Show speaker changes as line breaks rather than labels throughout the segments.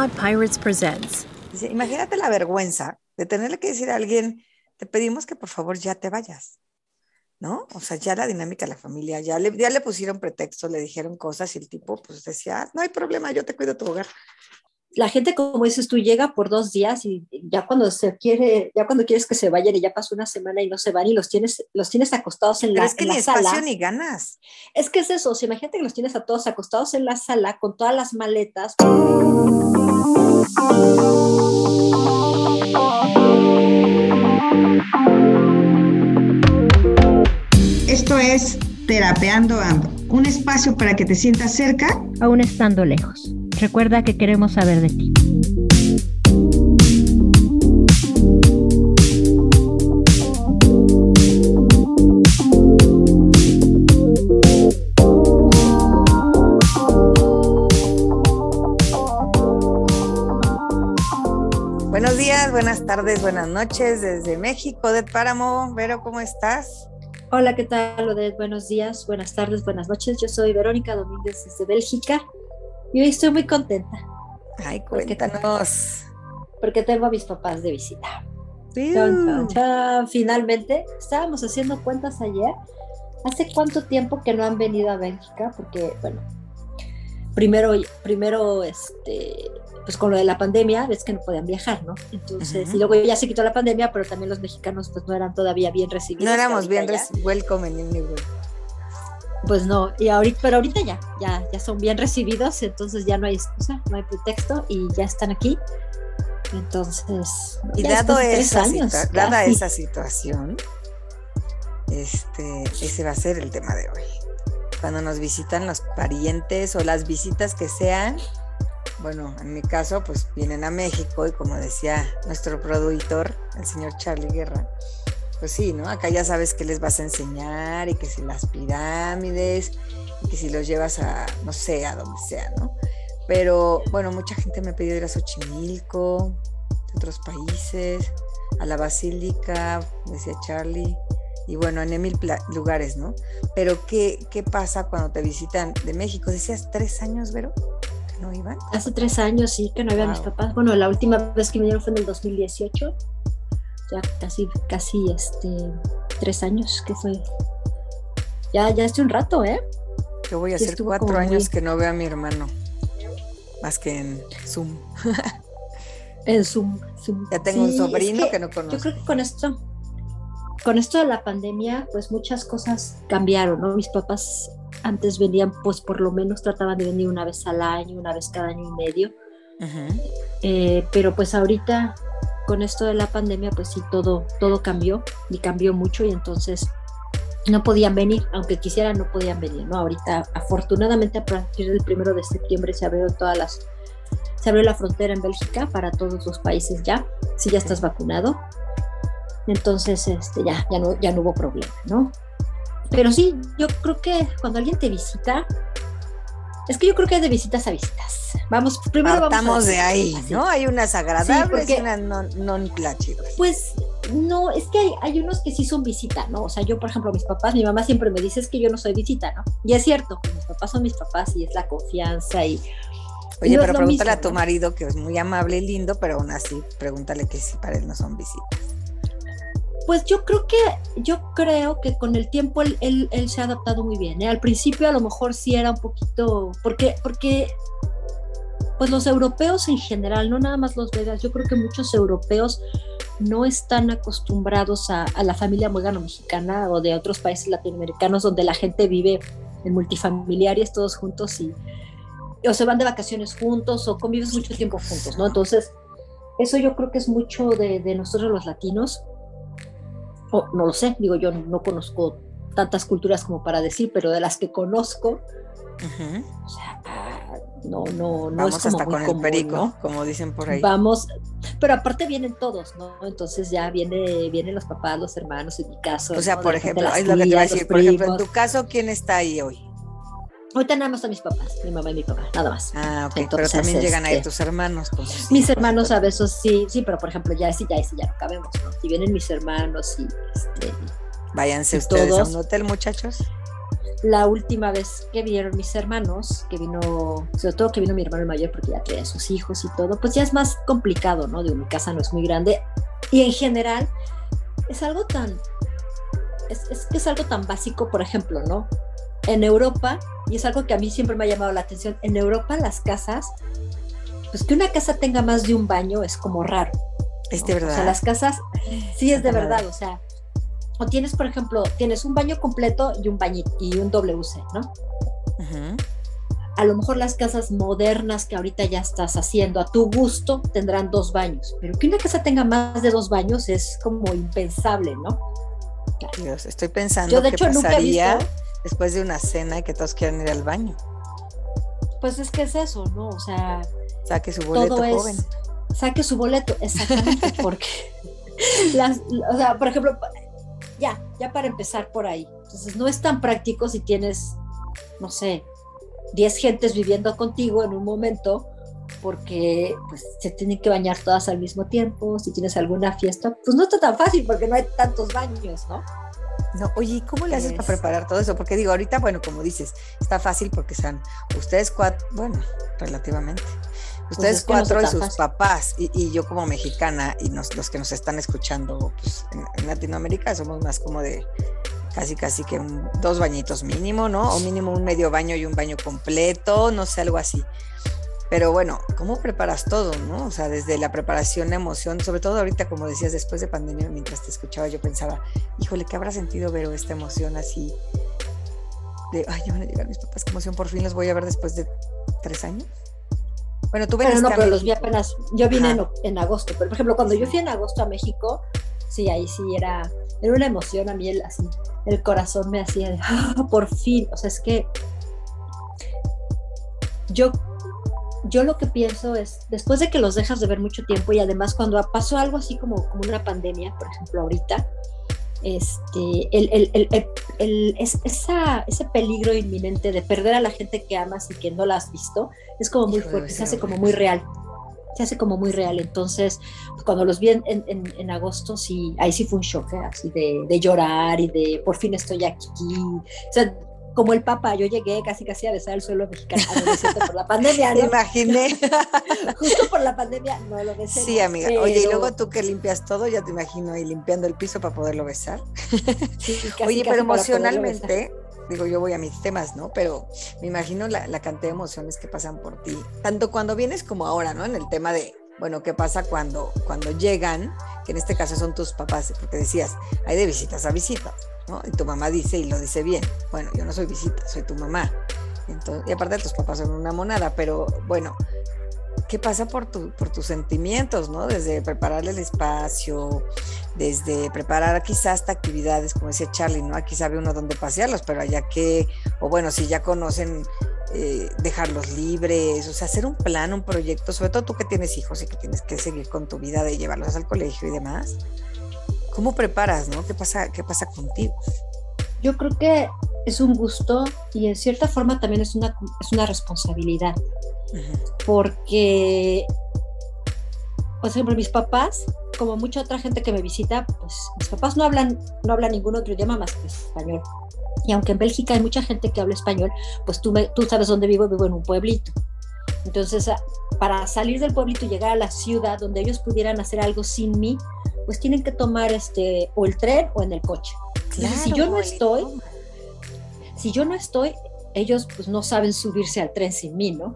Pod Pirates presents.
imagínate la vergüenza de tenerle que decir a alguien, te pedimos que por favor ya te vayas. ¿No? O sea, ya la dinámica de la familia, ya le, ya le pusieron pretextos, le dijeron cosas y el tipo pues decía, ah, no hay problema, yo te cuido tu hogar
la gente, como dices tú, llega por dos días y ya cuando se quiere, ya cuando quieres que se vayan y ya pasó una semana y no se van y los tienes, los tienes acostados en la,
es que ni espacio ni ganas.
Es que es eso, si imagínate que los tienes a todos acostados en la sala con todas las maletas.
Esto es Terapeando Ando, un espacio para que te sientas cerca,
aún estando lejos. Recuerda que queremos saber de ti.
Días, buenas tardes, buenas noches desde México, de Páramo. Vero, ¿cómo estás?
Hola, ¿qué tal, Odette? Buenos días, buenas tardes, buenas noches. Yo soy Verónica Domínguez desde Bélgica y hoy estoy muy contenta.
Ay, cuéntanos.
Porque, tengo a mis papás de visita. Finalmente, estábamos haciendo cuentas ayer. ¿Hace cuánto tiempo que no han venido a Bélgica? Porque, bueno, primero, primero, este, pues con lo de la pandemia, ves que no podían viajar, ¿no? Entonces, y luego ya se quitó la pandemia, pero también los mexicanos pues no eran todavía bien recibidos.
No éramos bien recibidos, welcome en Anywhere
pues no, y ahorita, pero ahorita ya, ya, ya son bien recibidos, entonces ya no hay excusa, no hay pretexto y ya están aquí. Entonces,
y dado esa, dada esa situación, este, ese va a ser el tema de hoy. Cuando nos visitan los parientes o las visitas que sean, bueno, en mi caso, pues vienen a México y como decía nuestro productor, el señor Charlie Guerra, pues sí, ¿no? Acá ya sabes que les vas a enseñar y que si las pirámides y que si los llevas a, no sé, a donde sea, ¿no? Pero bueno, mucha gente me ha pedido ir a Xochimilco, de otros países, a la Basílica, decía Charlie, y bueno, en mil lugares, ¿no? Pero ¿qué, ¿qué pasa cuando te visitan de México? Decías tres años, Vero, no iban.
Hace tres años, sí, que no iban mis papás. Bueno, la última vez que vinieron fue en el 2018 ya casi, casi este, tres años que fue. Ya, ya hace un rato, ¿eh?
Yo voy a hacer cuatro años que no veo a mi hermano, más que en Zoom.
en Zoom,
Ya tengo un sobrino que, no conozco.
Yo creo que con esto, con esto de la pandemia, pues muchas cosas cambiaron, ¿no? Mis papás antes venían, pues por lo menos trataban de venir una vez al año, una vez cada año y medio. Eh, pero pues ahorita con esto de la pandemia, pues sí, todo, todo cambió y cambió mucho y entonces no podían venir, aunque quisieran, no podían venir, ¿no? Ahorita, afortunadamente, a partir del primero de septiembre se abrieron todas las, se abrió la frontera en Bélgica para todos los países ya, si ya estás vacunado. Entonces, este, ya, ya no, ya no hubo problema, ¿no? Pero sí, yo creo que cuando alguien te visita, es que yo creo que es de visitas a visitas. Vamos, primero
vamos a, de ahí, ¿no? Hay unas agradables y unas no, non
Pues no, es que hay, hay, unos que sí son visita, ¿no? O sea, yo, por ejemplo, mis papás, mi mamá siempre me dice es que yo no soy visita, ¿no? Y es cierto, mis papás son mis papás y es la confianza y...
Oye, pero pregúntale a tu marido, que es muy amable y lindo, pero aún así, pregúntale que si para él no son visitas.
Pues yo creo que, yo creo que con el tiempo él, él, se ha adaptado muy bien. ¿eh? Al principio a lo mejor sí era un poquito, porque, porque pues los europeos en general, no nada más los belgas, yo creo que muchos europeos no están acostumbrados a, la familia mexicana o de otros países latinoamericanos donde la gente vive en multifamiliares todos juntos y o se van de vacaciones juntos o convives mucho tiempo juntos, ¿no? Entonces, eso yo creo que es mucho de nosotros los latinos no lo sé, digo yo no, conozco tantas culturas como para decir, pero de las que conozco, o sea, no, no, no
Vamos es como hasta con el perico, como dicen por ahí.
Vamos, pero aparte vienen todos, ¿no? Entonces ya viene, vienen los papás, los hermanos, en mi caso.
O sea, por ejemplo, es lo que te iba a decir, por ejemplo, en tu caso, ¿quién está ahí hoy?
Ahorita nada más a mis papás, mi mamá y mi papá, nada más.
Ah, ok, pero también llegan ahí este, tus hermanos.
Pues, mis hermanos a veces sí, sí, pero por ejemplo ya ese ya ese ya no cabemos, ¿no? Si vienen mis hermanos y este,
Váyanse ustedes a un hotel, muchachos.
la última vez que vieron mis hermanos, que vino, sobre todo que vino mi hermano mayor porque ya tenía sus hijos y todo, pues ya es más complicado, ¿no? Digo, mi casa no es muy grande y en general es algo tan, es, es, es algo tan básico, por ejemplo, ¿no? En Europa, y es algo que a mí siempre me ha llamado la atención, en Europa las casas, pues que una casa tenga más de un baño es como raro.
Es de verdad.
O sea, las casas, sí es de verdad, o sea, o tienes, por ejemplo, tienes un baño completo y un bañito y un WC, ¿no?
Ujú.
A lo mejor las casas modernas que ahorita ya estás haciendo a tu gusto tendrán dos baños, pero que una casa tenga más de dos baños es como impensable, ¿no?
Dios, estoy pensando
Yo de
qué
hecho nunca he visto,
después de una cena y que todos quieran ir al baño.
pues es que es eso, ¿no? O sea,
Saque su boleto,
todo es
joven.
saque su boleto, exactamente, porque las, o sea, por ejemplo, ya, ya para empezar por ahí. Entonces, no es tan práctico si tienes, no sé, 10 gentes viviendo contigo en un momento, porque pues se tienen que bañar todas al mismo tiempo, si tienes alguna fiesta, pues no está tan fácil porque no hay tantos baños, ¿no?
No, oye, ¿y cómo le haces para preparar todo eso? Porque digo, ahorita, bueno, como dices, está fácil porque sean ustedes cuatro, bueno, relativamente. Ustedes
es que no
cuatro y sus
fácil.
papás, y, y yo como mexicana, y nos- los que nos están escuchando pues, en, en Latinoamérica, somos más como de casi, casi que un- dos bañitos mínimo, ¿no? O mínimo un medio baño y un baño completo, no sé, algo así. Pero bueno, ¿cómo preparas todo, no? O sea, desde la preparación, la emoción, sobre todo ahorita, como decías, después de pandemia, mientras te escuchaba, yo pensaba, híjole, ¿qué habrá sentido ver esta emoción así? De, ay, ya van a llegar mis papás, qué emoción, por fin los voy a ver después de tres años. Bueno, tú
Pero no, pero los vi apenas, yo vine en, agosto, pero por ejemplo, cuando yo fui en agosto a México, sí, ahí sí era, era una emoción a mí, el, así, el corazón me hacía de, "Ah, por fin, o sea, es que yo, yo lo que pienso es, después de que los dejas de ver mucho tiempo y además cuando pasó algo así como, como una pandemia, por ejemplo, ahorita, este, el, el, el, es- esa, ese peligro inminente de perder a la gente que amas y que no la has visto, es como muy fuerte, se hace como muy real. Se hace como muy real. Entonces, cuando los vi en- en agosto, sí, ahí sí fue un shock, ¿eh? así de, de llorar y de por fin estoy aquí. O sea, como el Papa, yo llegué casi casi a besar el suelo mexicano, no, por la pandemia, ¿no?
imaginé.
Justo por la pandemia no lo besé.
Sí, amiga. Oye, y luego tú que limpias todo, ya te imagino ahí limpiando el piso para poderlo besar.
sí, casi,
Oye,
casi
pero emocionalmente, digo, yo voy a mis temas, ¿no? Pero me imagino la, la cantidad de emociones que pasan por ti, tanto cuando vienes como ahora, ¿no? En el tema de, bueno, ¿qué pasa cuando, cuando llegan? Que en este caso son tus papás, porque decías, hay de visitas a visitas, Y tu mamá dice, y lo dice bien, bueno, yo no soy visita, soy tu mamá. Entonces, y aparte tus papás son una monada, pero bueno, ¿qué pasa por, tu, por tus sentimientos, ¿no? Desde preparar el espacio, desde preparar quizás hasta actividades, como decía Charlie, ¿no? Aquí sabe uno dónde pasearlos, pero allá que, o bueno, si ya conocen, eh, dejarlos libres, o sea, hacer un plan, un proyecto, sobre todo tú que tienes hijos y que tienes que seguir con tu vida de llevarlos al colegio y demás. ¿Cómo preparas, no? ¿Qué pasa, qué pasa contigo?
Yo creo que es un gusto y en cierta forma también es una, es una responsabilidad, porque, por ejemplo, mis papás, como mucha otra gente que me visita, pues mis papás no hablan, no hablan ningún otro idioma más que español. Y aunque en Bélgica hay mucha gente que habla español, pues tú, me- tú sabes dónde vivo, vivo en un pueblito. Entonces, para salir del pueblito y llegar a la ciudad donde ellos pudieran hacer algo sin mí, pues tienen que tomar este o el tren o en el coche. Si yo no estoy, si yo no estoy, ellos pues no saben subirse al tren sin mí, ¿no?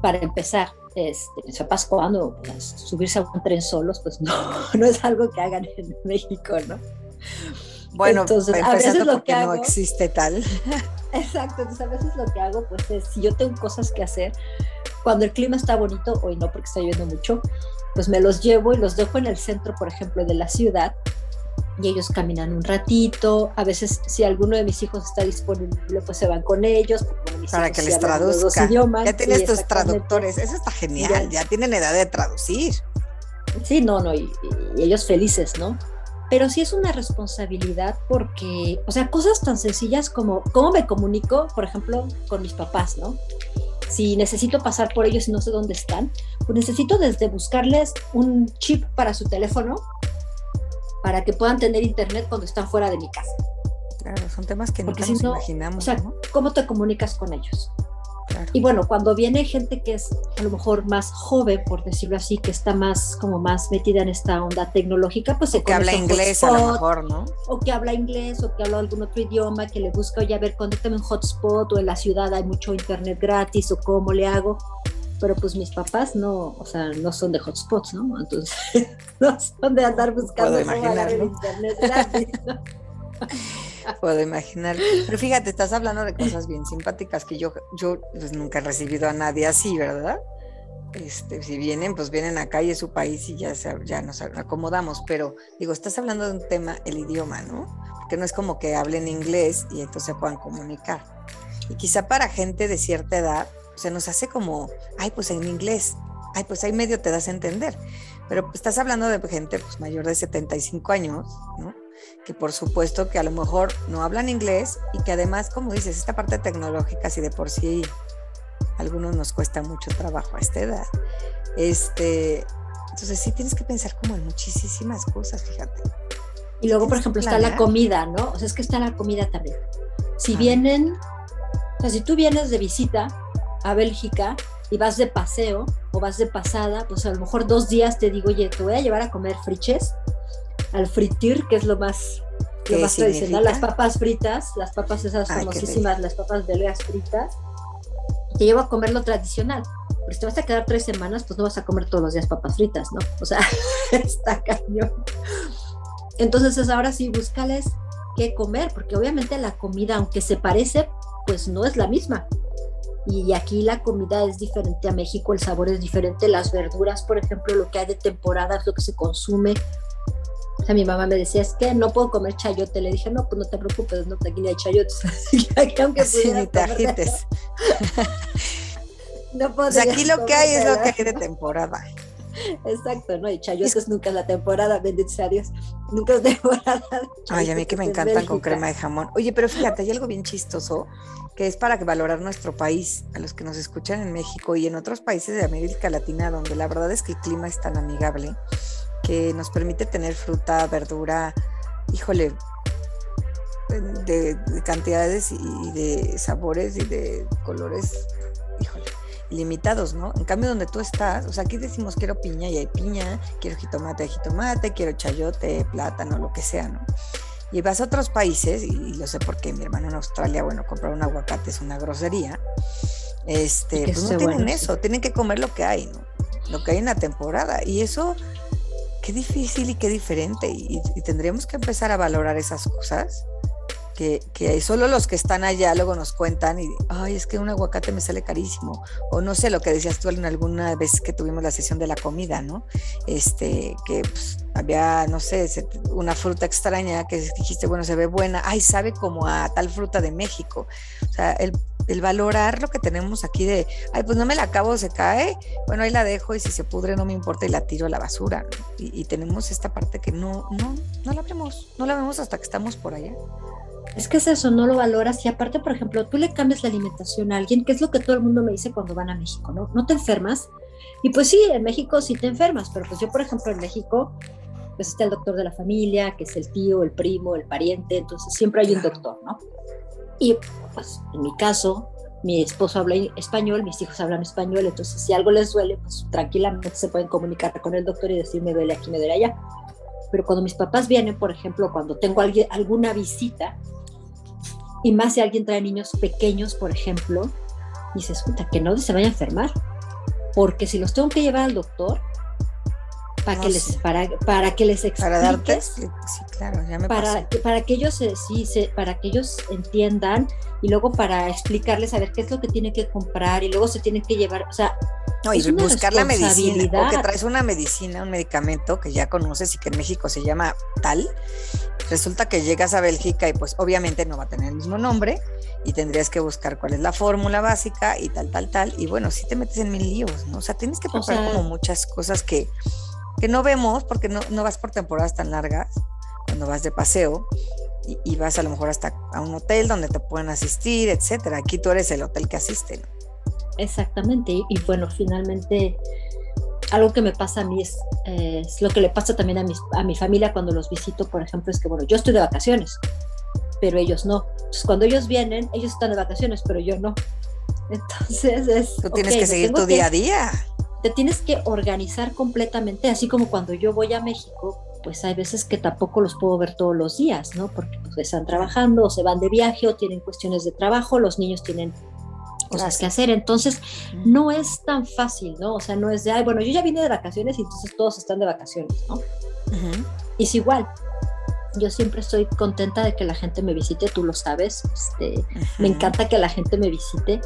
Para empezar, este, mis papás cuando pues, subirse a un tren solos, pues no, no es algo que hagan en México, ¿no?
Bueno,
Entonces, a veces lo que
no
hago-
existe tal.
Exacto, entonces a veces lo que hago pues es, si yo tengo cosas que hacer, cuando el clima está bonito, hoy no porque está lloviendo mucho, pues me los llevo y los dejo en el centro, por ejemplo, de la ciudad y ellos caminan un ratito, a veces si alguno de mis hijos está disponible, pues se van con ellos. mis
Para
hijos
que les
hablan los dos
traduzca.
idiomas,
Ya tienes tus traductores, eso está genial,
Ya.
ya tienen edad de traducir.
Sí, no, no, y, y ellos felices, ¿no? Pero sí es una responsabilidad porque, o sea, cosas tan sencillas como cómo me comunico, por ejemplo, con mis papás, ¿no? Si necesito pasar por ellos y no sé dónde están, pues necesito desde buscarles un chip para su teléfono para que puedan tener internet cuando están fuera de mi casa.
Claro, son temas que nunca nos imaginamos. O
sea, ¿cómo te comunicas con ellos? Y bueno, cuando viene gente que es a lo mejor más joven, por decirlo así, que está más como más metida en esta onda tecnológica, pues se
que habla inglés a lo mejor, ¿no?
O que habla inglés o que habla algún otro idioma, que le busca, oye, a ver, conéctame un hotspot o en la ciudad hay mucho internet gratis o cómo le hago. Pero pues mis papás no, o sea, no son de hotspots, ¿no? Entonces, no son de andar buscando internet gratis, ¿no?
Puedo imaginar. Pero fíjate, estás hablando de cosas bien simpáticas que yo, yo pues, nunca he recibido a nadie así, ¿verdad? Este, si vienen, pues vienen acá y es su país y ya, ya nos acomodamos. Pero digo, estás hablando de un tema, el idioma, ¿no? Porque no es como que hablen inglés y entonces se puedan comunicar. Y quizá para gente de cierta edad se nos hace como, ay, pues en inglés, ay, pues ahí medio te das a entender. Pero estás hablando de gente pues, mayor de 75 años, ¿no? Que por supuesto que a lo mejor no hablan inglés y que además, como dices, esta parte tecnológica, si de por sí a algunos nos cuesta mucho trabajo a esta edad, este, entonces sí tienes que pensar como en muchísimas cosas, fíjate.
Y luego, por ejemplo, está la comida, ¿no? O sea, es que está la comida también. Si vienen, o sea, si tú vienes de visita a Bélgica y vas de paseo o vas de pasada, pues a lo mejor dos días te digo, oye, te voy a llevar a comer friches al fritir, que es lo más, lo más tradicional, las papas fritas, las papas esas famosísimas, las papas belgas fritas, te llevo a comer lo tradicional. Pero si te vas a quedar tres semanas, pues no vas a comer todos los días papas fritas, ¿no? O sea, está cañón. Entonces, es ahora sí, búscales qué comer, porque obviamente la comida, aunque se parece, pues no es la misma. Y aquí la comida es diferente a México, el sabor es diferente, las verduras, por ejemplo, lo que hay de temporada es lo que se consume, o sea, mi mamá me decía, es que no puedo comer chayote. Le dije, no, pues no te preocupes, no, aquí ni hay chayotes.
aunque sí, ni te agites. no puedo. aquí lo que hay es lo que hay de temporada.
Exacto, ¿no? Y chayotes nunca es la temporada, bendito a Dios. Nunca es temporada.
Ay, a mí que me encantan con crema de jamón. Oye, pero fíjate, hay algo bien chistoso que es para valorar nuestro país, a los que nos escuchan en México y en otros países de América Latina, donde la verdad es que el clima es tan amigable que nos permite tener fruta, verdura, híjole, de, cantidades y de sabores y de colores, híjole, limitados, ¿no? En cambio, donde tú estás, o sea, aquí decimos quiero piña y hay piña, quiero jitomate, hay jitomate, quiero chayote, plátano, lo que sea, ¿no? Y vas a otros países, y, lo sé porque mi hermano en Australia, bueno, comprar un aguacate es una grosería, este, pues no tienen eso, tienen que comer lo que hay, ¿no? Lo que hay en la temporada. Y eso qué difícil y qué diferente. Y, tendríamos que empezar a valorar esas cosas. Que, que, solo los que están allá luego nos cuentan y, ay, es que un aguacate me sale carísimo. O no sé lo que decías tú alguna vez que tuvimos la sesión de la comida, ¿no? Este, que pues, había, no sé, una fruta extraña que dijiste, bueno, se ve buena, ay, sabe como a tal fruta de México. O sea, el el valorar lo que tenemos aquí de, ay, pues no me la acabo, se cae, bueno, ahí la dejo y si se pudre no me importa y la tiro a la basura. Y, tenemos esta parte que no, no, no la vemos, no la vemos hasta que estamos por allá.
Es que es eso, no lo valoras y aparte, por ejemplo, tú le cambias la alimentación a alguien, que es lo que todo el mundo me dice cuando van a México, ¿no? No te enfermas. Y pues sí, en México sí te enfermas, pero pues yo, por ejemplo, en México, pues está el doctor de la familia, que es el tío, el primo, el pariente, entonces siempre hay un doctor, ¿no? Y pues en mi caso, mi esposo habla español, mis hijos hablan español, entonces si algo les duele, pues tranquilamente se pueden comunicar con el doctor y decirme duele aquí, me duele allá. Pero cuando mis papás vienen, por ejemplo, cuando tengo alguien, alguna visita, y más si alguien trae niños pequeños, por ejemplo, dices, escucha, que no se vaya a enfermar, porque si los tengo que llevar al doctor, para, que les, para, para que les expliques.
Para darte, sí, claro, ya me
para, para que ellos sí, se, para que ellos entiendan y luego para explicarles a ver qué es lo que tienen que comprar y luego se tienen que llevar, o sea,
no, y buscar la medicina, o que traes una medicina, un medicamento que ya conoces y que en México se llama tal, resulta que llegas a Bélgica y pues obviamente no va a tener el mismo nombre y tendrías que buscar cuál es la fórmula básica y tal, tal, tal, y bueno, si te metes en mil líos, ¿no? O sea, tienes que pasar como muchas cosas que que no vemos porque no, no vas por temporadas tan largas, cuando vas de paseo y, vas a lo mejor hasta a un hotel donde te pueden asistir, etcétera. Aquí tú eres el hotel que asiste.
Exactamente, y, bueno, finalmente algo que me pasa a mí es, es lo que le pasa también a, mis, a mi familia cuando los visito, por ejemplo, es que, bueno, yo estoy de vacaciones, pero ellos no. Entonces, cuando ellos vienen, ellos están de vacaciones, pero yo no. Entonces es...
Tú tienes que seguir tu día a día.
Te tienes que organizar completamente, así como cuando yo voy a México, pues hay veces que tampoco los puedo ver todos los días, ¿no? Porque pues, están trabajando o se van de viaje o tienen cuestiones de trabajo, los niños tienen cosas que hacer, entonces no es tan fácil, ¿no? O sea, no es de, ay, bueno, yo ya vine de vacaciones y entonces todos están de vacaciones, ¿no? Y Es igual, yo siempre estoy contenta de que la gente me visite, tú lo sabes, este, me encanta que la gente me visite,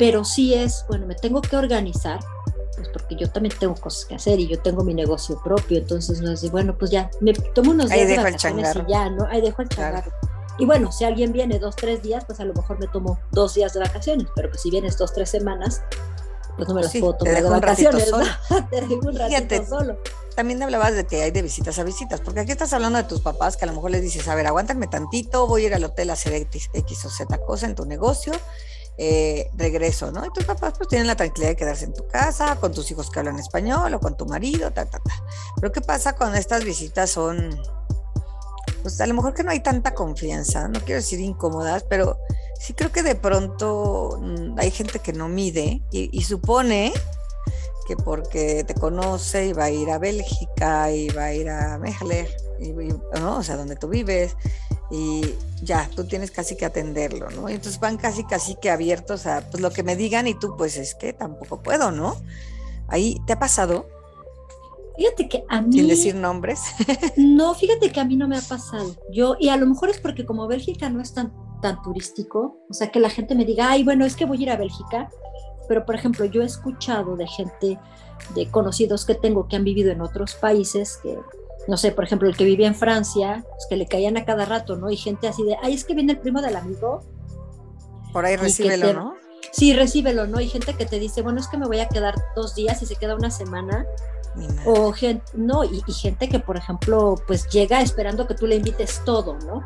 pero sí es, bueno, me tengo que organizar, pues porque yo también tengo cosas que hacer y yo tengo mi negocio propio, entonces no es de, bueno, pues ya, me tomo unos días de vacaciones y ya, ¿no? Ahí dejo el changarro. Y bueno, si alguien viene dos, tres días, pues a lo mejor me tomo dos días de vacaciones, pero pues si vienes dos, tres semanas, pues no me las puedo tomar de vacaciones, ¿no? te dejo un ratito solo
también hablabas de que hay de visitas a visitas, porque aquí estás hablando de tus papás que a lo mejor les dices, a ver, aguántame tantito, voy a ir al hotel a hacer X, o Z cosa en tu negocio, eh, regreso, ¿no? Y tus papás pues tienen la tranquilidad de quedarse en tu casa, con tus hijos que hablan español o con tu marido, ta, ta, ta. Pero ¿qué pasa cuando estas visitas son, pues a lo mejor que no hay tanta confianza, no quiero decir incómodas, pero sí creo que de pronto mm, hay gente que no mide y, supone porque te conoce y va a ir a Bélgica y va a ir a Mechler, y, ¿no? o sea, donde tú vives, y ya, tú tienes casi que atenderlo, ¿no? Y entonces van casi, casi que abiertos a pues, lo que me digan y tú, pues es que tampoco puedo, ¿no? Ahí, ¿te ha pasado?
Fíjate que a mí...
Sin decir nombres.
no, fíjate que a mí no me ha pasado. Yo, y a lo mejor es porque como Bélgica no es tan, tan turístico, o sea, que la gente me diga, ay, bueno, es que voy a ir a Bélgica, pero por ejemplo yo he escuchado de gente, de conocidos que tengo que han vivido en otros países, que no sé, por ejemplo el que vivía en Francia, pues que le caían a cada rato, ¿no? Y gente así de, ay, es que viene el primo del amigo.
Por ahí recíbelo, ¿no?
Sí, recíbelo, ¿no? Y gente que te dice, bueno, es que me voy a quedar dos días y se queda una semana. O gente, no, y, gente que, por ejemplo, pues llega esperando que tú le invites todo, ¿no?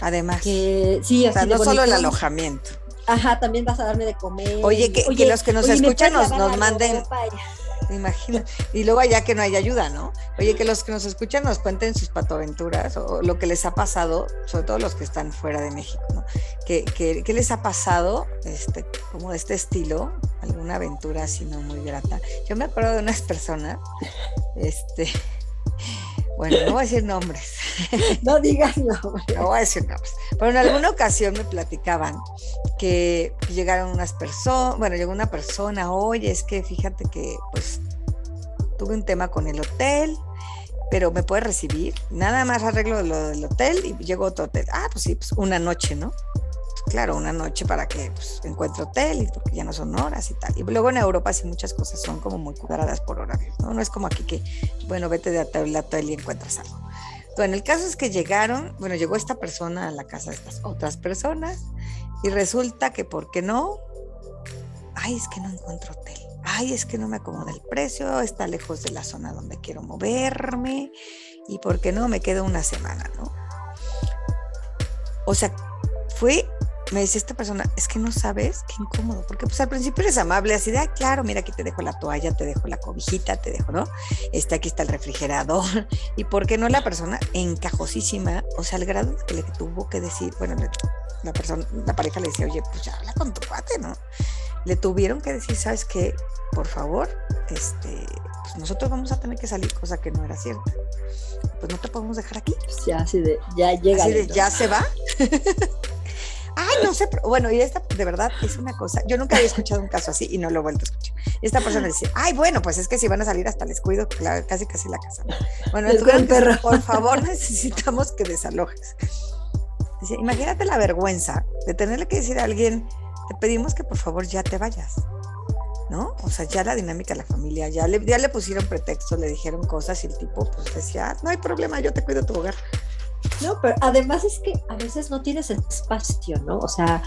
Además.
Que, sí,
o sea, no solo el alojamiento.
Ajá, también vas a darme de comer.
Oye, que, los que nos escuchan nos, nos manden. Me imagino. Y luego allá que no hay ayuda, ¿no? Oye, que los que nos escuchan nos cuenten sus patoaventuras o lo que les ha pasado, sobre todo los que están fuera de México, ¿no? ¿Qué, qué, les ha pasado, este, como de este estilo? ¿Alguna aventura así no muy grata? Yo me acuerdo de unas personas, este, bueno, no voy a decir nombres.
No digas nombres.
No voy a decir nombres. Pero en alguna ocasión me platicaban que llegaron unas personas, bueno, llegó una persona, oye, es que fíjate que pues tuve un tema con el hotel, pero me puede recibir. Nada más arreglo lo del hotel y llego a otro hotel. Ah, pues sí, pues una noche, ¿no? Claro, una noche para que pues, encuentre hotel, y porque ya no son horas y tal. Y luego en Europa sí muchas cosas son como muy cuadradas por horarios, ¿no? No es como aquí que, bueno, vete de hotel a hotel y encuentras algo. Bueno, el caso es que llegaron, bueno, llegó esta persona a la casa de estas otras personas y resulta que, ¿por qué no? Ay, es que no encuentro hotel. Ay, es que no me acomoda el precio, está lejos de la zona donde quiero moverme y ¿por qué no? Me quedo una semana, ¿no? O sea, fue me dice esta persona, es que no sabes, qué incómodo, porque pues al principio eres amable, así de, ah, claro, mira, aquí te dejo la toalla, te dejo la cobijita, te dejo, ¿no? Este, aquí está el refrigerador, y por qué no la persona encajosísima, o sea, al grado que le tuvo que decir, bueno, la persona, la pareja le decía, oye, pues ya habla con tu cuate, ¿no? Le tuvieron que decir, ¿sabes qué? Por favor, este, pues nosotros vamos a tener que salir, cosa que no era cierta. Pues no te podemos dejar aquí.
Ya, así de, ya llega.
Así de, ya se va. Ay, no sé, bueno, y esta de verdad es una cosa, yo nunca había escuchado un caso así y no lo he vuelto a escuchar. Esta persona dice, ay, bueno, pues es que si van a salir hasta les cuido casi casi la casa. Bueno, entonces, por favor necesitamos que desalojes. Dice, imagínate la vergüenza de tenerle que decir a alguien, te pedimos que por favor ya te vayas. ¿no? O sea, ya la dinámica de la familia, ya le, ya le pusieron pretexto, le dijeron cosas y el tipo pues decía, ah, no hay problema, yo te cuido tu hogar.
No, pero además es que a veces no tienes espacio, ¿no? O sea,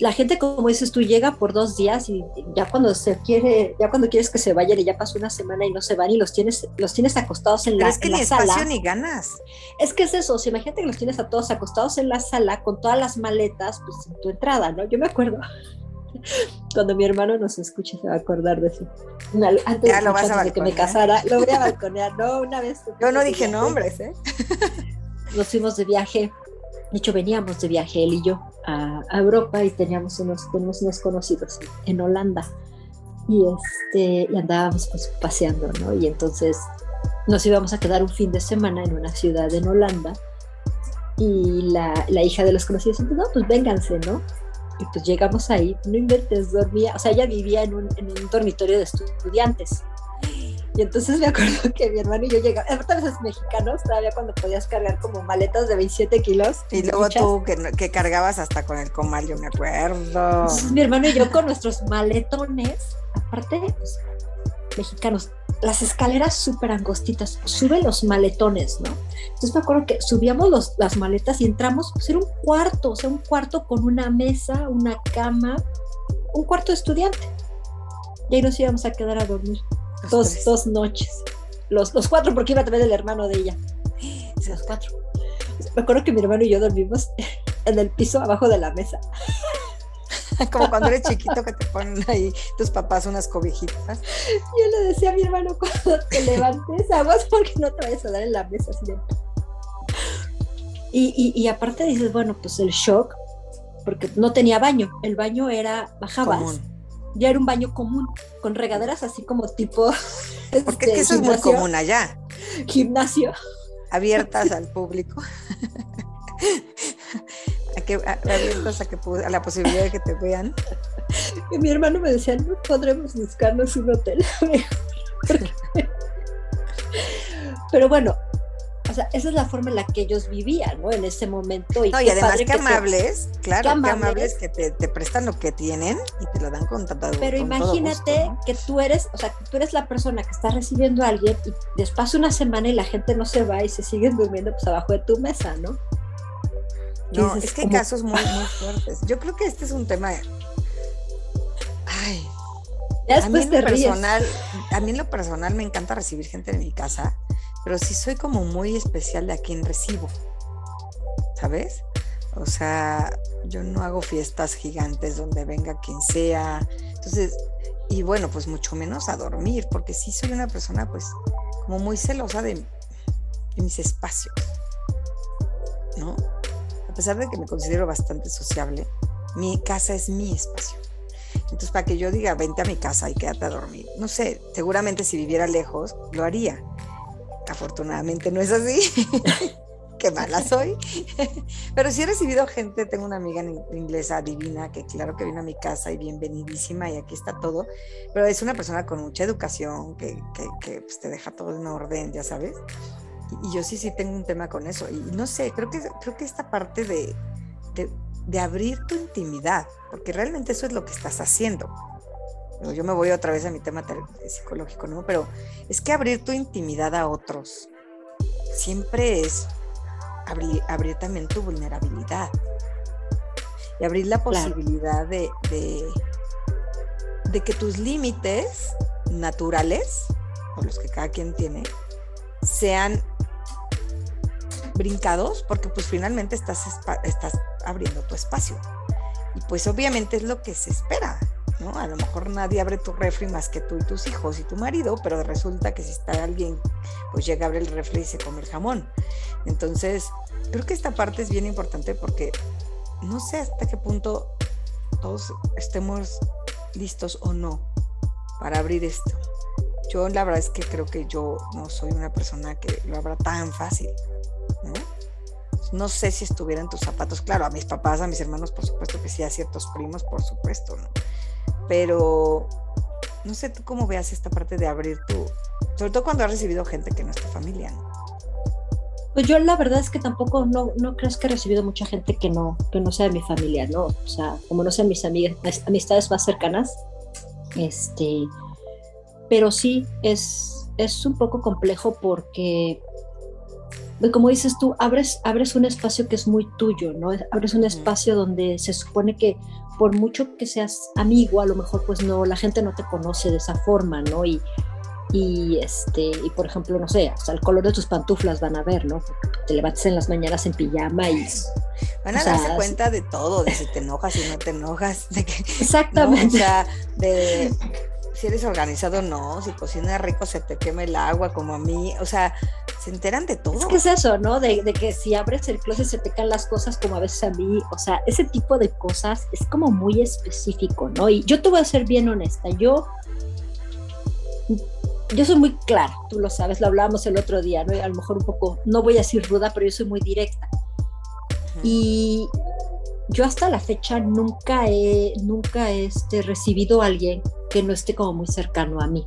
la gente, como dices tú, llega por dos días y ya cuando se quiere, ya cuando quieres que se vayan y ya pasó una semana y no se van y los tienes, los tienes acostados en la,
es que ni espacio ni ganas.
Es que es eso, si imagínate que los tienes a todos acostados en la sala con todas las maletas, pues en tu entrada, ¿no? Yo me acuerdo. Cuando mi hermano nos escuche se va a acordar de eso. antes,
ya lo vas a
de que me casara, lo voy a balconear, no, una vez.
Yo no dije nombres, ¿eh?
Nos fuimos de viaje, de hecho veníamos de viaje él y yo a, Europa y teníamos unos, tenemos unos conocidos en Holanda y, este, y andábamos pues paseando, ¿no? Y entonces nos íbamos a quedar un fin de semana en una ciudad en Holanda y la, la hija de los conocidos dijo, no, pues vénganse, ¿no? Y pues llegamos ahí, no inventes, dormía, o sea, ella vivía en un, en un dormitorio de estudiantes. Y entonces me acuerdo que mi hermano y yo llegamos, a veces mexicanos, todavía cuando podías cargar como maletas de 27 kilos.
Y luego tú que, que, cargabas hasta con el comal, yo me acuerdo.
Entonces mi hermano y yo con nuestros maletones, aparte, pues, mexicanos, las escaleras súper angostitas, sube los maletones, ¿no? Entonces me acuerdo que subíamos los, las maletas y entramos, pues era un cuarto, o sea, un cuarto con una mesa, una cama, un cuarto de estudiante. Y ahí nos íbamos a quedar a dormir dos, dos, noches. Los, los cuatro, porque iba también el hermano de ella. Los cuatro. Me acuerdo que mi hermano y yo dormimos en el piso abajo de la mesa.
Como cuando eres chiquito que te ponen ahí tus papás unas cobijitas.
Yo le decía a mi hermano cuando te levantes aguas porque no te vayas a dar en la mesa así y, y, y, aparte dices, bueno, pues el shock, porque no tenía baño, el baño era, bajabas, ya era un baño común, con regaderas así como tipo...
Porque este, eso es muy común allá.
Gimnasio.
Abiertas al público. a que, abiertas a, que, a la posibilidad de que te vean.
Y mi hermano me decía, no podremos buscarnos un hotel Pero bueno, o sea, esa es la forma en la que ellos vivían, ¿no? En ese momento.
Y, no, y además que amables, claro, qué amables, que te, prestan lo que tienen y te lo dan con tanto
Pero imagínate que tú eres, o sea, que tú eres la persona que está recibiendo a alguien y después una semana y la gente no se va y se siguen durmiendo pues abajo de tu mesa, ¿no?
No, es que hay casos muy, muy fuertes. Yo creo que este es un tema. Ay. a mí, te personal, a mí en lo personal me encanta recibir gente en mi casa pero sí soy como muy especial de a quien recibo, ¿sabes? O sea, yo no hago fiestas gigantes donde venga quien sea. Entonces, y bueno, pues mucho menos a dormir, porque sí soy una persona pues como muy celosa de, mis espacios, ¿no? A pesar de que me considero bastante sociable, mi casa es mi espacio. Entonces, para que yo diga, vente a mi casa y quédate a dormir, no sé, seguramente si viviera lejos, lo haría. Afortunadamente no es así. Qué mala soy. Pero sí he recibido gente, tengo una amiga inglesa divina que claro que vino a mi casa y bienvenidísima y aquí está todo, pero es una persona con mucha educación que, que, pues, te deja todo en orden, ya sabes. Y, yo sí, sí tengo un tema con eso. Y no sé, creo que, creo que esta parte de, de, de abrir tu intimidad, porque realmente eso es lo que estás haciendo yo me voy otra vez a mi tema psicológico, ¿no? Pero es que abrir tu intimidad a otros siempre es abrir, abrir también tu vulnerabilidad y abrir la posibilidad de, de, de, que tus límites naturales, o los que cada quien tiene, sean brincados, porque pues finalmente estás, estás abriendo tu espacio. Y pues obviamente es lo que se espera, A lo mejor nadie abre tu refri más que tú y tus hijos y tu marido, pero resulta que si está alguien, pues llega a abrir el refri y se come el jamón. Entonces, creo que esta parte es bien importante porque no sé hasta qué punto todos estemos listos o no para abrir esto. Yo la verdad es que creo que yo no soy una persona que lo abra tan fácil, ¿no? Sé si estuviera en tus zapatos. Claro, a mis papás, a mis hermanos, por supuesto que sí, a ciertos primos, por supuesto, ¿no? Pero no sé tú cómo veas esta parte de abrir tu, sobre todo cuando has recibido gente que no es tu familia.
Pues yo la verdad es que tampoco no, no creo que he recibido mucha gente que no, que no sea de mi familia, ¿no? O sea, como no sean mis amigas, amistades más cercanas, este, pero sí es, es un poco complejo porque como dices tú, abres, abres un espacio que es muy tuyo, ¿no? Abres un espacio donde se supone que por mucho que seas amigo, a lo mejor pues no, la gente no te conoce de esa forma, ¿no? Y, y este, y por ejemplo, no sé, hasta el color de tus pantuflas van a ver, ¿no? te levantas en las mañanas en pijama y...
Van a darse cuenta de todo, de si te enojas, y no te enojas, de que...
Exactamente.
O sea, de si eres organizado no, si cocinas rico se te quema el agua como a mí, o sea, se enteran de todo.
Es que es eso, ¿no? De, de, que si abres el closet se te caen las cosas como a veces a mí, o sea, ese tipo de cosas es como muy específico, ¿no? Y yo te voy a ser bien honesta, yo yo soy muy clara, tú lo sabes, lo hablábamos el otro día, ¿no? a lo mejor un poco, no voy a decir ruda, pero yo soy muy directa. Y yo hasta la fecha nunca he, nunca he este, recibido a alguien que no esté como muy cercano a mí.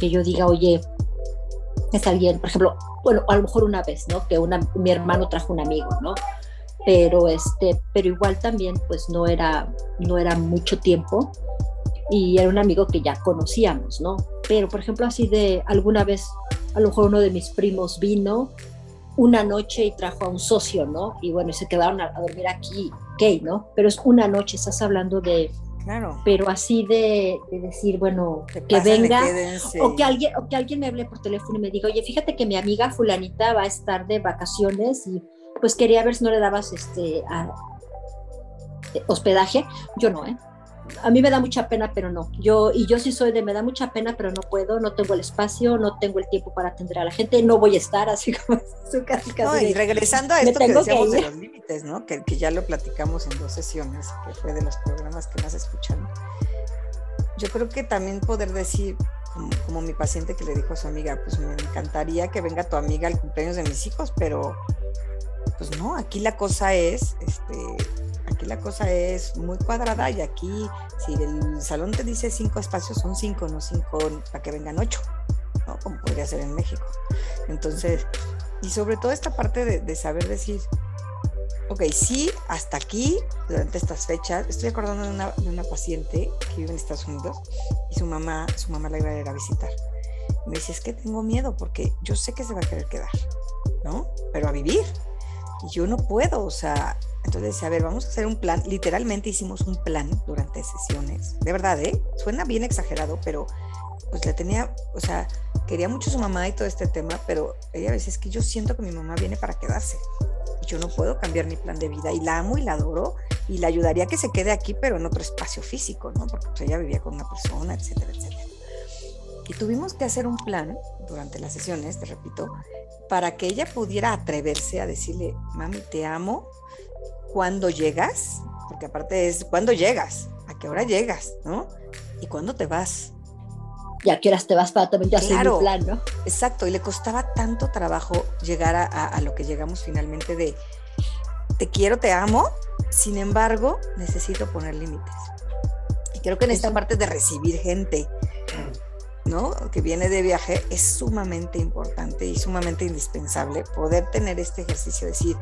Que yo diga, oye, es alguien, por ejemplo, bueno, a lo mejor una vez, ¿no? Que una, mi hermano trajo un amigo, ¿no? Pero, este, pero igual también, pues no era, no era mucho tiempo y era un amigo que ya conocíamos, ¿no? Pero, por ejemplo, así de alguna vez, a lo mejor uno de mis primos vino una noche y trajo a un socio, ¿no? Y bueno, y se quedaron a, dormir aquí, ok, ¿no? Pero es una noche, estás hablando de... Claro. Pero así de, decir, bueno, que venga, o que, alguien, o que alguien me hable por teléfono y me diga, oye, fíjate que mi amiga fulanita va a estar de vacaciones y pues quería ver si no le dabas este hospedaje. Yo no, ¿eh? A mí me da mucha pena, pero no. Yo, y yo sí soy de me da mucha pena, pero no puedo, no tengo el espacio, no tengo el tiempo para atender a la gente, no voy a estar así como
casi, casi. No, y regresando a esto que decíamos de los límites, ¿no? Que, que, ya lo platicamos en dos sesiones, que fue de los programas que más escucharon. Yo creo que también poder decir, como, como, mi paciente que le dijo a su amiga, pues me encantaría que venga tu amiga al cumpleaños de mis hijos, pero pues no, aquí la cosa es, este, Aquí la cosa es muy cuadrada y aquí, si el salón te dice cinco espacios, son cinco, no cinco para que vengan ocho, ¿no? Como podría ser en México. Entonces, y sobre todo esta parte de, saber decir, ok, sí, hasta aquí, durante estas fechas, estoy acordando de una, de una, paciente que vive en Estados Unidos y su mamá, su mamá la iba a ir a visitar. me dice, es que tengo miedo porque yo sé que se va a querer quedar, ¿no? Pero a vivir. Y yo no puedo, o sea, entonces, a ver, vamos a hacer un plan. Literalmente hicimos un plan durante sesiones. De verdad, ¿eh? Suena bien exagerado, pero pues le tenía, o sea, quería mucho su mamá y todo este tema, pero ella a veces es que yo siento que mi mamá viene para quedarse. Yo no puedo cambiar mi plan de vida y la amo y la adoro y la ayudaría a que se quede aquí, pero en otro espacio físico, ¿no? Porque pues, ella vivía con una persona, etcétera, etcétera. Y tuvimos que hacer un plan durante las sesiones, te repito, para que ella pudiera atreverse a decirle, mami, te amo, cuándo llegas, porque aparte es cuándo llegas, a qué hora llegas, ¿no? Y cuándo te vas.
Y a qué horas te vas para también hacer el plan, ¿no?
Exacto, y le costaba tanto trabajo llegar a, lo que llegamos finalmente de te quiero, te amo, sin embargo, necesito poner límites. Y creo que en esta parte de recibir gente, ¿no? Que viene de viaje, es sumamente importante y sumamente indispensable poder tener este ejercicio, de decir,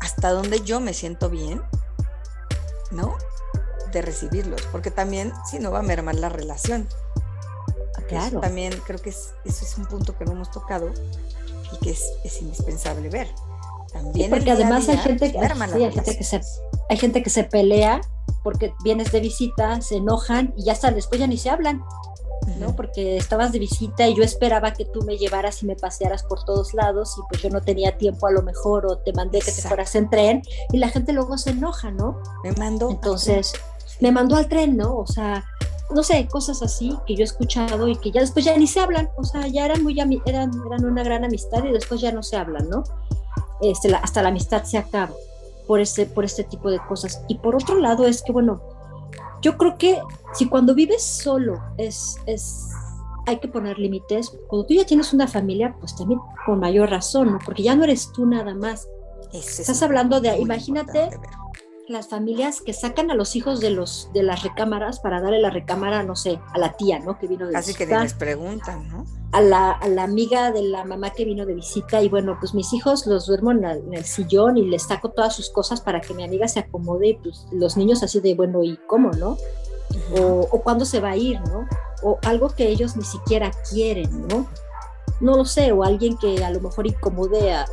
hasta donde yo me siento bien, ¿no? De recibirlos, porque también si no va a mermar la relación. Claro. también creo que es, eso es un punto que no hemos tocado y que es, indispensable ver. También
porque además hay, gente, que, hay, gente que se, hay gente que se pelea porque vienes de visita, se enojan y ya hasta después ya ni se hablan. ¿No? Porque estabas de visita y yo esperaba que tú me llevaras y me pasearas por todos lados y pues yo no tenía tiempo a lo mejor o te mandé que te fueras en tren y la gente luego se enoja, ¿no?
Me mandó.
Entonces, me mandó al tren, ¿no? O sea, no sé, cosas así que yo he escuchado y que ya después ya ni se hablan, o sea, ya eran muy eran, eran una gran amistad y después ya no se hablan, ¿no? Este, hasta la amistad se acaba por este, por este tipo de cosas. Y por otro lado es que, bueno, yo creo que si cuando vives solo es, es, hay que poner límites, cuando tú ya tienes una familia, pues también con mayor razón, ¿no? Porque ya no eres tú nada más. Estás hablando de, imagínate, las familias que sacan a los hijos de los de las recámaras para darle la recámara, no sé, a la tía, ¿no? Que vino de
Casi que les preguntan, ¿no?
A la, a la, amiga de la mamá que vino de visita y bueno, pues mis hijos los duermo en, el sillón y les saco todas sus cosas para que mi amiga se acomode y pues los niños así de, bueno, ¿y cómo, no? o, o cuándo se va a ir, ¿no? O algo que ellos ni siquiera quieren, ¿no? No lo sé, o alguien que a lo mejor incomode a,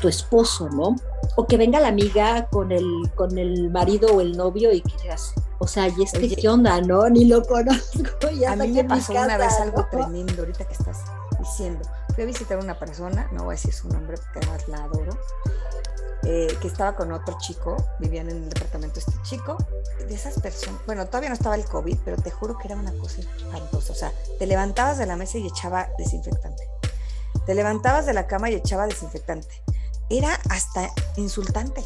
tu esposo, ¿no? O que venga la amiga con el, con el marido o el novio y que digas, o sea, ¿y este qué onda, no? Ni lo conozco.
a mí me pasó una vez algo tremendo ahorita que estás diciendo. Fui a visitar a una persona, no voy a decir su nombre porque además la adoro, eh, que estaba con otro chico, vivían en el departamento este chico, de esas personas, bueno, todavía no estaba el COVID, pero te juro que era una cosa espantosa, o sea, te levantabas de la mesa y echaba desinfectante, te levantabas de la cama y echaba desinfectante. Era hasta insultante,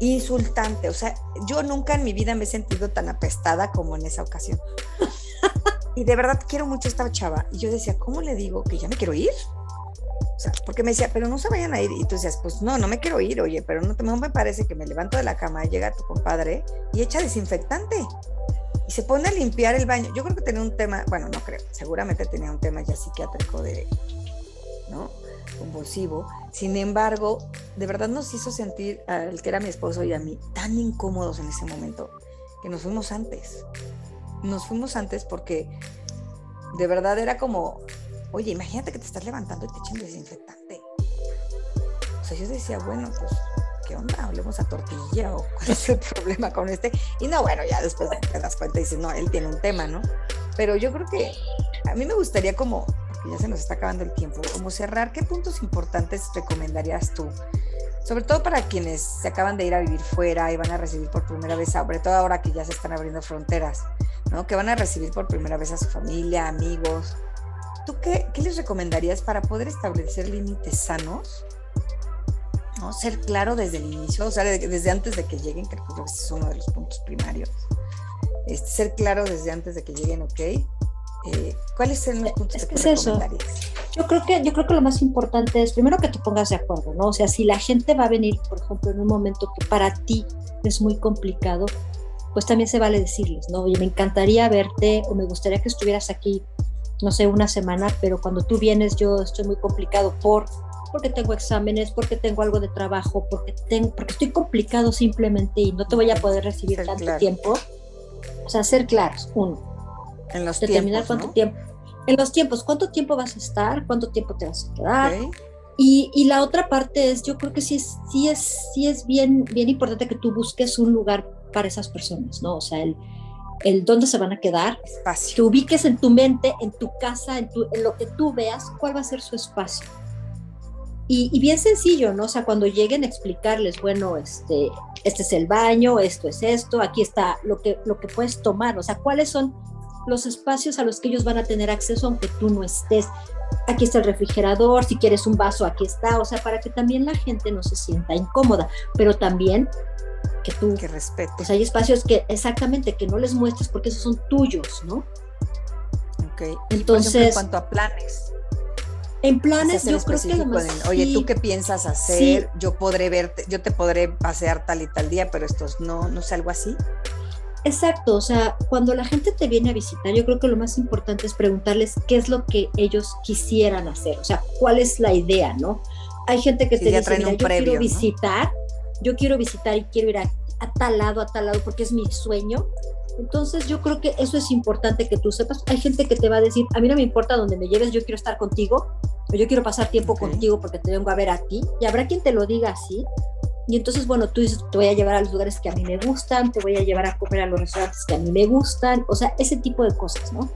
insultante. O sea, yo nunca en mi vida me he sentido tan apestada como en esa ocasión. y de verdad quiero mucho a esta chava. Y yo decía, ¿cómo le digo que ya me quiero ir? O sea, porque me decía, pero no se vayan a ir. Y tú decías, pues no, no me quiero ir, oye, pero no, me parece que me levanto de la cama, llega tu compadre y echa desinfectante y se pone a limpiar el baño. Yo creo que tenía un tema, bueno, no creo, seguramente tenía un tema ya psiquiátrico de, ¿no? Convulsivo. Sin embargo, de verdad nos hizo sentir al que era mi esposo y a mí tan incómodos en ese momento que nos fuimos antes. Nos fuimos antes porque de verdad era como, oye, imagínate que te estás levantando y te echan desinfectante. O sea, yo decía, bueno, pues ¿qué onda? Hablemos a tortilla o cuál es el problema con este. Y no, bueno, ya después te das cuenta y dices, no, él tiene un tema, ¿no? Pero yo creo que a mí me gustaría como, ya se nos está acabando el tiempo, como cerrar, ¿qué puntos importantes recomendarías tú? Sobre todo para quienes se acaban de ir a vivir fuera y van a recibir por primera vez, sobre todo ahora que ya se están abriendo fronteras, ¿no? Que van a recibir por primera vez a su familia, amigos. ¿Tú qué, qué les recomendarías para poder establecer límites sanos ¿no? Ser claro desde el inicio, o sea, desde antes de que lleguen, creo que ese es uno de los puntos primarios. Este, ser claro desde antes de que lleguen, ok. Eh, ¿Cuáles son los puntos
es que, es eso. Yo creo que yo creo que lo más importante es primero que te pongas de acuerdo, ¿no? O sea, si la gente va a venir, por ejemplo, en un momento que para ti es muy complicado, pues también se vale decirles, ¿no? Oye, me encantaría verte o me gustaría que estuvieras aquí, no sé, una semana, pero cuando tú vienes yo estoy muy complicado por porque tengo exámenes, porque tengo algo de trabajo, porque, tengo, porque estoy complicado simplemente y no te voy a poder recibir tanto tiempo. O sea, ser claros, uno.
En los
Determinar
tiempos,
cuánto tiempo. En los tiempos, cuánto tiempo vas a estar, cuánto tiempo te vas a quedar. Y, y, la otra parte es, yo creo que sí es, sí es, sí es bien, bien importante que tú busques un lugar para esas personas, ¿no? O sea, el, el dónde se van a quedar,
espacio.
que ubiques en tu mente, en tu casa, en, tu, en lo que tú veas, cuál va a ser su espacio. Y, bien sencillo, ¿no? O sea, cuando lleguen a explicarles, bueno, este, este es el baño, esto es esto, aquí está lo que, lo que puedes tomar, o sea, cuáles son los espacios a los que ellos van a tener acceso aunque tú no estés. Aquí está el refrigerador, si quieres un vaso, aquí está, o sea, para que también la gente no se sienta incómoda, pero también que tú...
Que respete.
Pues hay espacios que, exactamente, que no les muestres porque esos son tuyos, ¿no?
Ok. Entonces... en cuanto a planes
en planes, yo creo que
además, Oye, ¿tú qué piensas hacer? Yo podré verte, yo te podré pasear tal y tal día, pero estos no, no es algo así.
Exacto, o sea, cuando la gente te viene a visitar, yo creo que lo más importante es preguntarles qué es lo que ellos quisieran hacer, o sea, cuál es la idea, ¿no? Hay gente que te dice, Mira, yo quiero visitar, yo quiero visitar y quiero ir a, a, tal lado, a tal lado, porque es mi sueño. Entonces yo creo que eso es importante que tú sepas. Hay gente que te va a decir, a mí no me importa dónde me lleves, yo quiero estar contigo, o yo quiero pasar tiempo contigo porque te vengo a ver a ti. Y habrá quien te lo diga así. Y entonces, bueno, tú dices, te voy a llevar a los lugares que a mí me gustan, te voy a llevar a comer a los restaurantes que a mí me gustan, o sea, ese tipo de cosas, ¿no?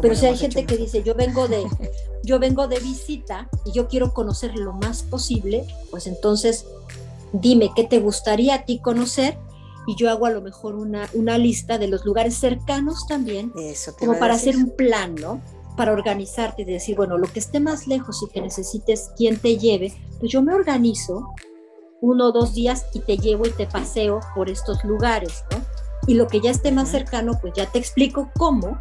Pero si hay gente que dice, yo vengo de, yo vengo de visita y yo quiero conocer lo más posible, pues entonces dime qué te gustaría a ti conocer y yo hago a lo mejor una, una lista de los lugares cercanos también, como para hacer un plan, ¿no? Para organizarte y decir, bueno, lo que esté más lejos y que necesites quien te lleve, pues yo me organizo uno o dos días y te llevo y te paseo por estos lugares, ¿no? Y lo que ya esté más cercano, pues ya te explico cómo,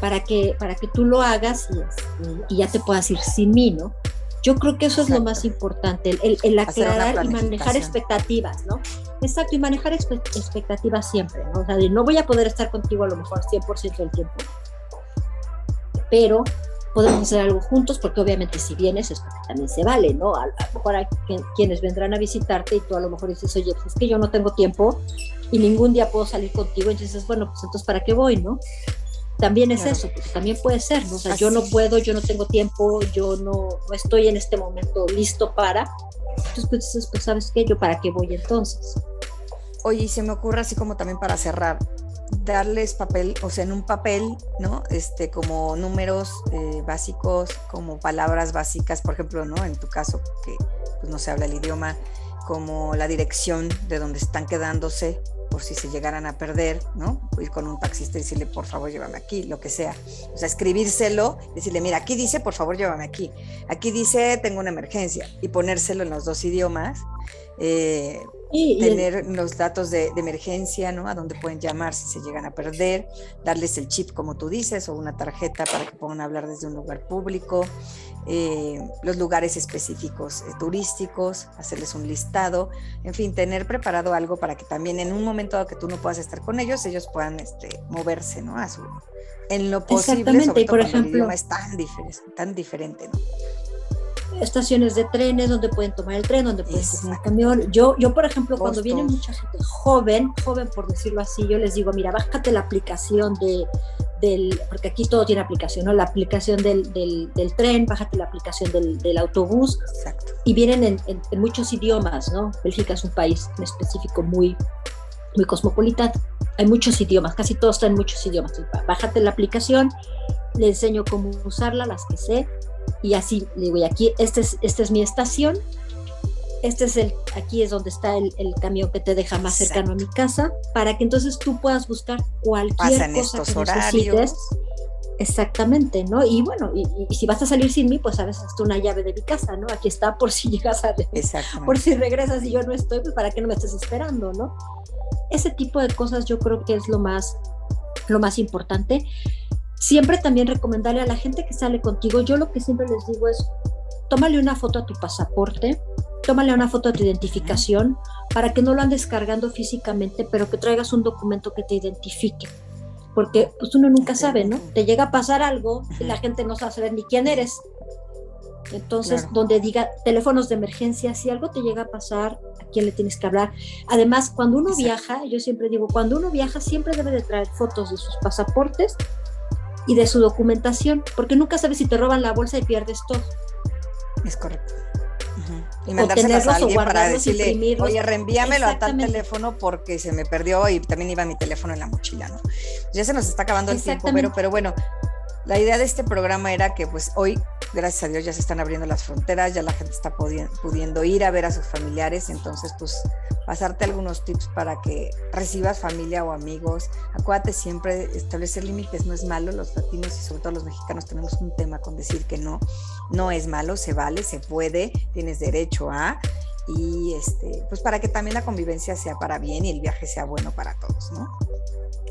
para que, para que tú lo hagas y, y ya te puedas ir sin mí, ¿no? Yo creo que eso es lo más importante, el, el, aclarar y manejar expectativas, ¿no? Exacto, y manejar expectativas siempre, ¿no? O sea, no voy a poder estar contigo a lo mejor 100% del tiempo, pero podemos hacer algo juntos, porque obviamente si vienes es porque también se vale, ¿no? A, lo mejor hay quienes vendrán a visitarte y tú a lo mejor dices, oye, pues es que yo no tengo tiempo y ningún día puedo salir contigo, entonces, bueno, pues entonces, ¿para qué voy, no? También es eso, porque también puede ser, ¿no? O sea, yo no puedo, yo no tengo tiempo, yo no, no estoy en este momento listo para. Entonces, pues, pues, ¿sabes qué? ¿Yo para qué voy entonces?
Oye, y se me ocurre así como también para cerrar, darles papel, o sea, en un papel, ¿no? Este, como números eh, básicos, como palabras básicas, por ejemplo, ¿no? En tu caso, que pues, no se habla el idioma, como la dirección de donde están quedándose, por si se llegaran a perder, ¿no? Ir con un taxista y decirle, por favor, llévame aquí, lo que sea. O sea, escribírselo, decirle, mira, aquí dice, por favor, llévame aquí. Aquí dice, tengo una emergencia. Y ponérselo en los dos idiomas. Eh, tener los datos de, emergencia, ¿no? A dónde pueden llamar si se llegan a perder, darles el chip, como tú dices, o una tarjeta para que puedan hablar desde un lugar público, eh, los lugares específicos eh, turísticos, hacerles un listado, en fin, tener preparado algo para que también en un momento que tú no puedas estar con ellos, ellos puedan este, moverse, ¿no? A su, en lo posible, sobre todo por ejemplo, el idioma es tan, tan diferente, ¿no?
Estaciones de trenes donde pueden tomar el tren, donde pueden tomar el camión. Yo, yo, por ejemplo, cuando viene mucha gente joven, joven por decirlo así, yo les digo, mira, bájate la aplicación de, del, porque aquí todo tiene aplicación, ¿no? La aplicación del, del, tren, bájate la aplicación del, del autobús. Exacto. Y vienen en, en, muchos idiomas, ¿no? Bélgica es un país en específico muy, muy cosmopolita. Hay muchos idiomas, casi todos están en muchos idiomas. Bájate la aplicación, le enseño cómo usarla, las que sé, y así le digo, y aquí, esta es, esta es mi estación, este es el, aquí es donde está el, camión que te deja más cercano a mi casa, para que entonces tú puedas buscar cualquier cosa que necesites. Exactamente, ¿no? Y bueno, y, si vas a salir sin mí, pues sabes, hasta una llave de mi casa, ¿no? Aquí está por si llegas a... Por si regresas y yo no estoy, pues para que no me estés esperando, ¿no? Ese tipo de cosas yo creo que es lo más, lo más importante. Siempre también recomendarle a la gente que sale contigo, yo lo que siempre les digo es, tómale una foto a tu pasaporte, tómale una foto a tu identificación para que no lo andes cargando físicamente, pero que traigas un documento que te identifique. Porque pues uno nunca sabe, ¿no? Te llega a pasar algo y la gente no sabe ni quién eres. Entonces, donde diga teléfonos de emergencia, si algo te llega a pasar, ¿a quién le tienes que hablar? Además, cuando uno viaja, yo siempre digo, cuando uno viaja siempre debe de traer fotos de sus pasaportes y de su documentación, porque nunca sabes si te roban la bolsa y pierdes todo.
Es correcto. Y mandárselas a alguien para decirle, oye, reenvíamelo a tal teléfono porque se me perdió y también iba mi teléfono en la mochila, ¿no? Ya se nos está acabando el tiempo, pero, pero bueno, la idea de este programa era que pues hoy, gracias a Dios, ya se están abriendo las fronteras, ya la gente está pudiendo ir a ver a sus familiares, entonces pues pasarte algunos tips para que recibas familia o amigos. Acuérdate siempre, establecer límites no es malo, los latinos y sobre todo los mexicanos tenemos un tema con decir que no, no es malo, se vale, se puede, tienes derecho a, y este, pues para que también la convivencia sea para bien y el viaje sea bueno para todos, ¿no?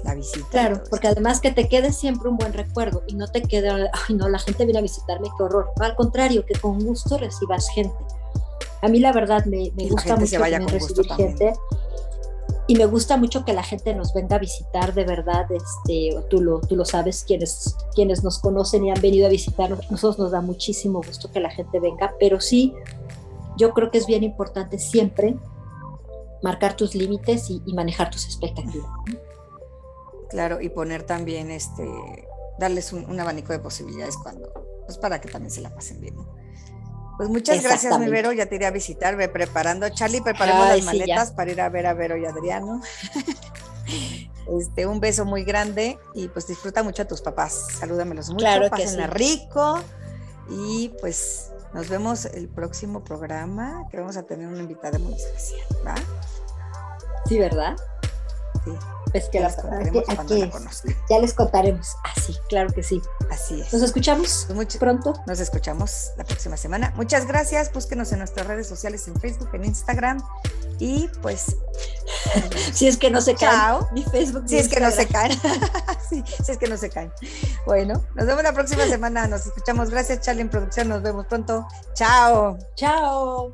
La visita.
Claro, porque además que te quede siempre un buen recuerdo y no te quede, ay no, la gente viene a visitarme, qué horror. Al contrario, que con gusto recibas gente. A mí la verdad me, me gusta mucho recibir gente y me gusta mucho que la gente nos venga a visitar de verdad, este, tú lo, tú lo sabes, quienes, quienes nos conocen y han venido a visitarnos, nosotros nos da muchísimo gusto que la gente venga, pero sí, yo creo que es bien importante siempre marcar tus límites y, y manejar tus expectativas.
Claro, y poner también, este, darles un, abanico de posibilidades cuando, pues para que también se la pasen bien. Pues muchas gracias, mi Vero, ya te iré a visitar, ve preparando. Charlie, preparemos las maletas para ir a ver a Vero y Adriano. Este, un beso muy grande y pues disfruta mucho a tus papás. Salúdamelos mucho, claro pásenla rico y pues nos vemos el próximo programa que vamos a tener una invitada muy especial, ¿va?
Sí, ¿verdad?
Sí.
Pues que, las contaremos Ya les contaremos. Así, ah, claro que sí.
Así es.
Nos escuchamos pues pronto.
Nos escuchamos la próxima semana. Muchas gracias. Búsquenos en nuestras redes sociales, en Facebook, en Instagram. Y pues.
si es que no se caen. Mi Facebook.
Si es que no se caen. sí, si es que no se caen. Bueno, nos vemos la próxima semana. Nos escuchamos. Gracias, Charlie, en producción. Nos vemos pronto. Chao.
Chao.